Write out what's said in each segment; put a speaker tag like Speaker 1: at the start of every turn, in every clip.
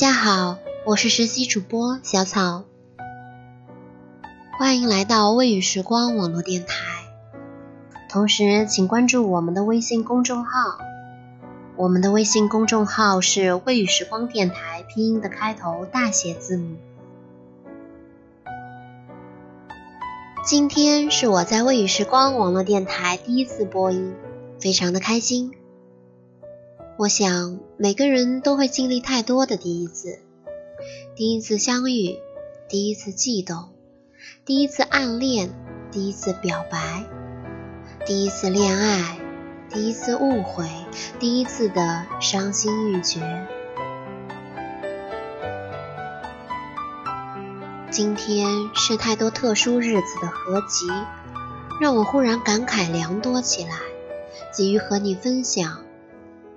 Speaker 1: 大家好，我是实习主播小草。欢迎来到未雨时光网络电台，同时请关注我们的微信公众号。我们的微信公众号是“未雨时光电台”拼音的开头大写字母。今天是我在未雨时光网络电台第一次播音，非常的开心。我想每个人都会经历太多的第一次：第一次相遇，第一次悸动。第一次暗恋，第一次表白，第一次恋爱，第一次误会，第一次的伤心欲绝。今天是太多特殊日子的合集，让我忽然感慨良多起来，急于和你分享，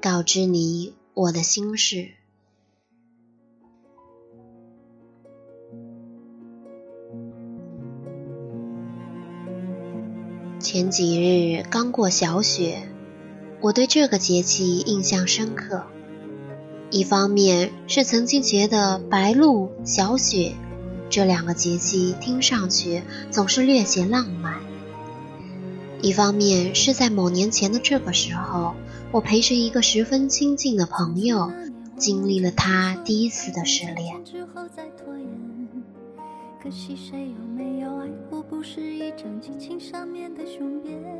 Speaker 1: 告知你我的心事。前几日刚过小雪，我对这个节气印象深刻。一方面是曾经觉得白露、小雪这两个节气听上去总是略显浪漫；一方面是在某年前的这个时候，我陪着一个十分亲近的朋友，经历了他第一次的失恋。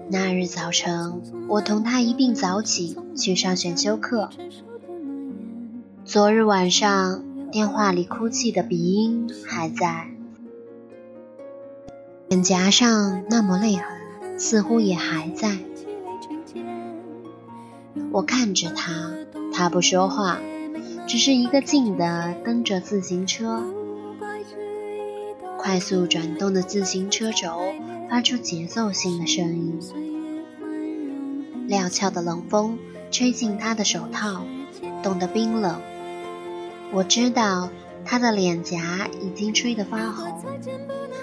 Speaker 1: 那日早晨，我同他一并早起去上选修课。昨日晚上，电话里哭泣的鼻音还在，脸颊上那抹泪痕似乎也还在。我看着他，他不说话，只是一个劲地蹬着自行车。快速转动的自行车轴发出节奏性的声音，料峭的冷风吹进他的手套，冻得冰冷。我知道他的脸颊已经吹得发红，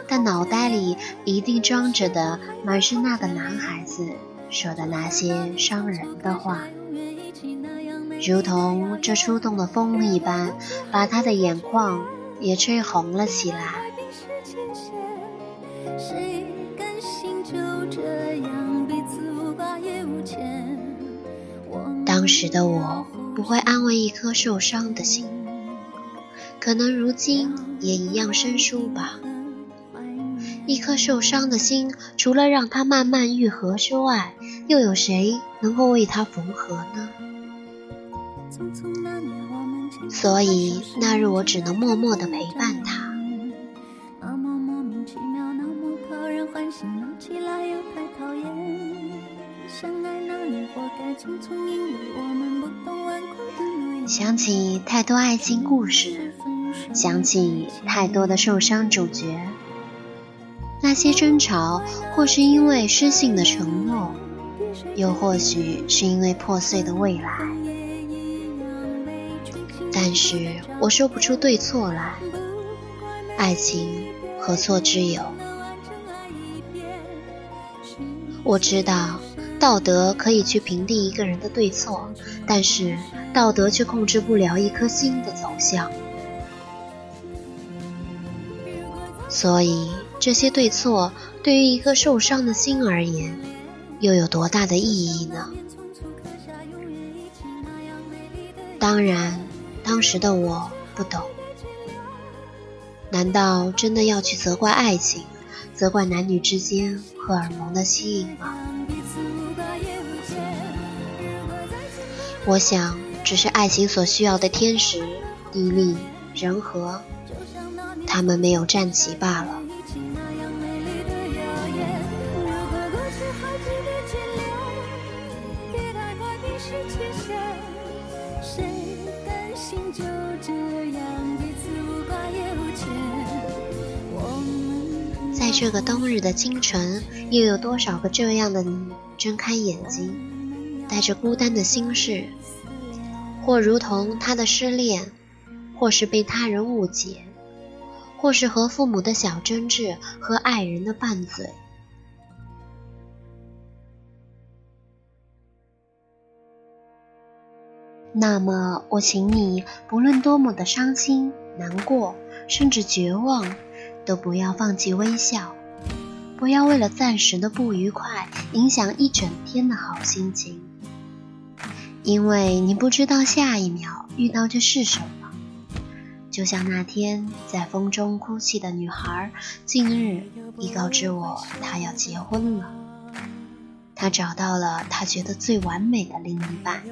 Speaker 1: 但脑袋里一定装着的满是那个男孩子说的那些伤人的话，如同这初冬的风一般，把他的眼眶也吹红了起来。当时的我不会安慰一颗受伤的心，可能如今也一样生疏吧。一颗受伤的心，除了让它慢慢愈合之外，又有谁能够为它缝合呢？所以那日我只能默默地陪伴他。想起太多爱情故事，想起太多的受伤主角。那些争吵，或是因为失信的承诺，又或许是因为破碎的未来。但是我说不出对错来，爱情何错之有？我知道。道德可以去评定一个人的对错，但是道德却控制不了一颗心的走向。所以，这些对错对于一颗受伤的心而言，又有多大的意义呢？当然，当时的我不懂。难道真的要去责怪爱情，责怪男女之间荷尔蒙的吸引吗？我想，只是爱情所需要的天时、地利、人和，他们没有站齐罢了。在这个冬日的清晨，又有多少个这样的你睁开眼睛，带着孤单的心事，或如同他的失恋，或是被他人误解，或是和父母的小争执和爱人的拌嘴。那么，我请你，不论多么的伤心、难过，甚至绝望。都不要放弃微笑，不要为了暂时的不愉快影响一整天的好心情，因为你不知道下一秒遇到的是什么。就像那天在风中哭泣的女孩，近日已告知我她要结婚了，找到了他觉得最完美的另一半。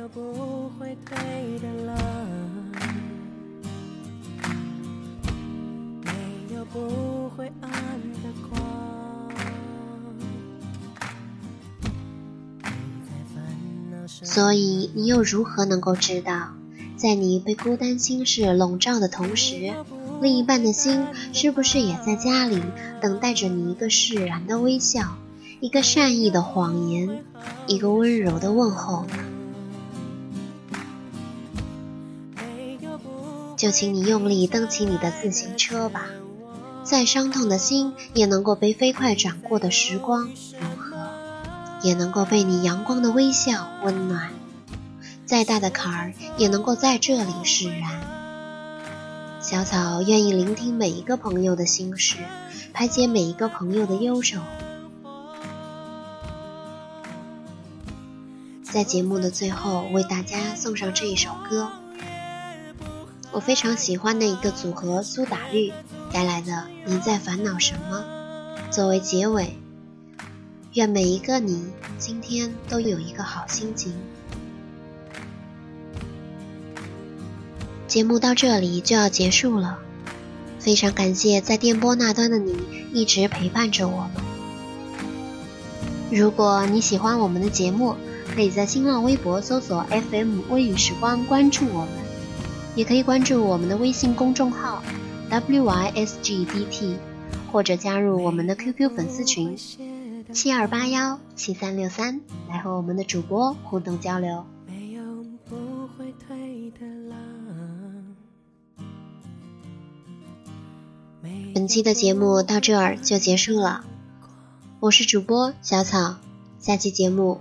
Speaker 1: 所以，你又如何能够知道，在你被孤单心事笼罩的同时，另一半的心是不是也在家里等待着你一个释然的微笑，一个善意的谎言，一个温柔的问候呢？就请你用力蹬起你的自行车吧。再伤痛的心，也能够被飞快转过的时光融合，也能够被你阳光的微笑温暖。再大的坎儿，也能够在这里释然。小草愿意聆听每一个朋友的心事，排解每一个朋友的忧愁。在节目的最后，为大家送上这一首歌。我非常喜欢的一个组合苏打绿带来的《你在烦恼什么》，作为结尾，愿每一个你今天都有一个好心情。节目到这里就要结束了，非常感谢在电波那端的你一直陪伴着我们。如果你喜欢我们的节目，可以在新浪微博搜索 FM 微雨时光关注我们。也可以关注我们的微信公众号 wysgdt，或者加入我们的 QQ 粉丝群七二八幺七三六三，来和我们的主播互动交流。本期的节目到这儿就结束了，我是主播小草，下期节目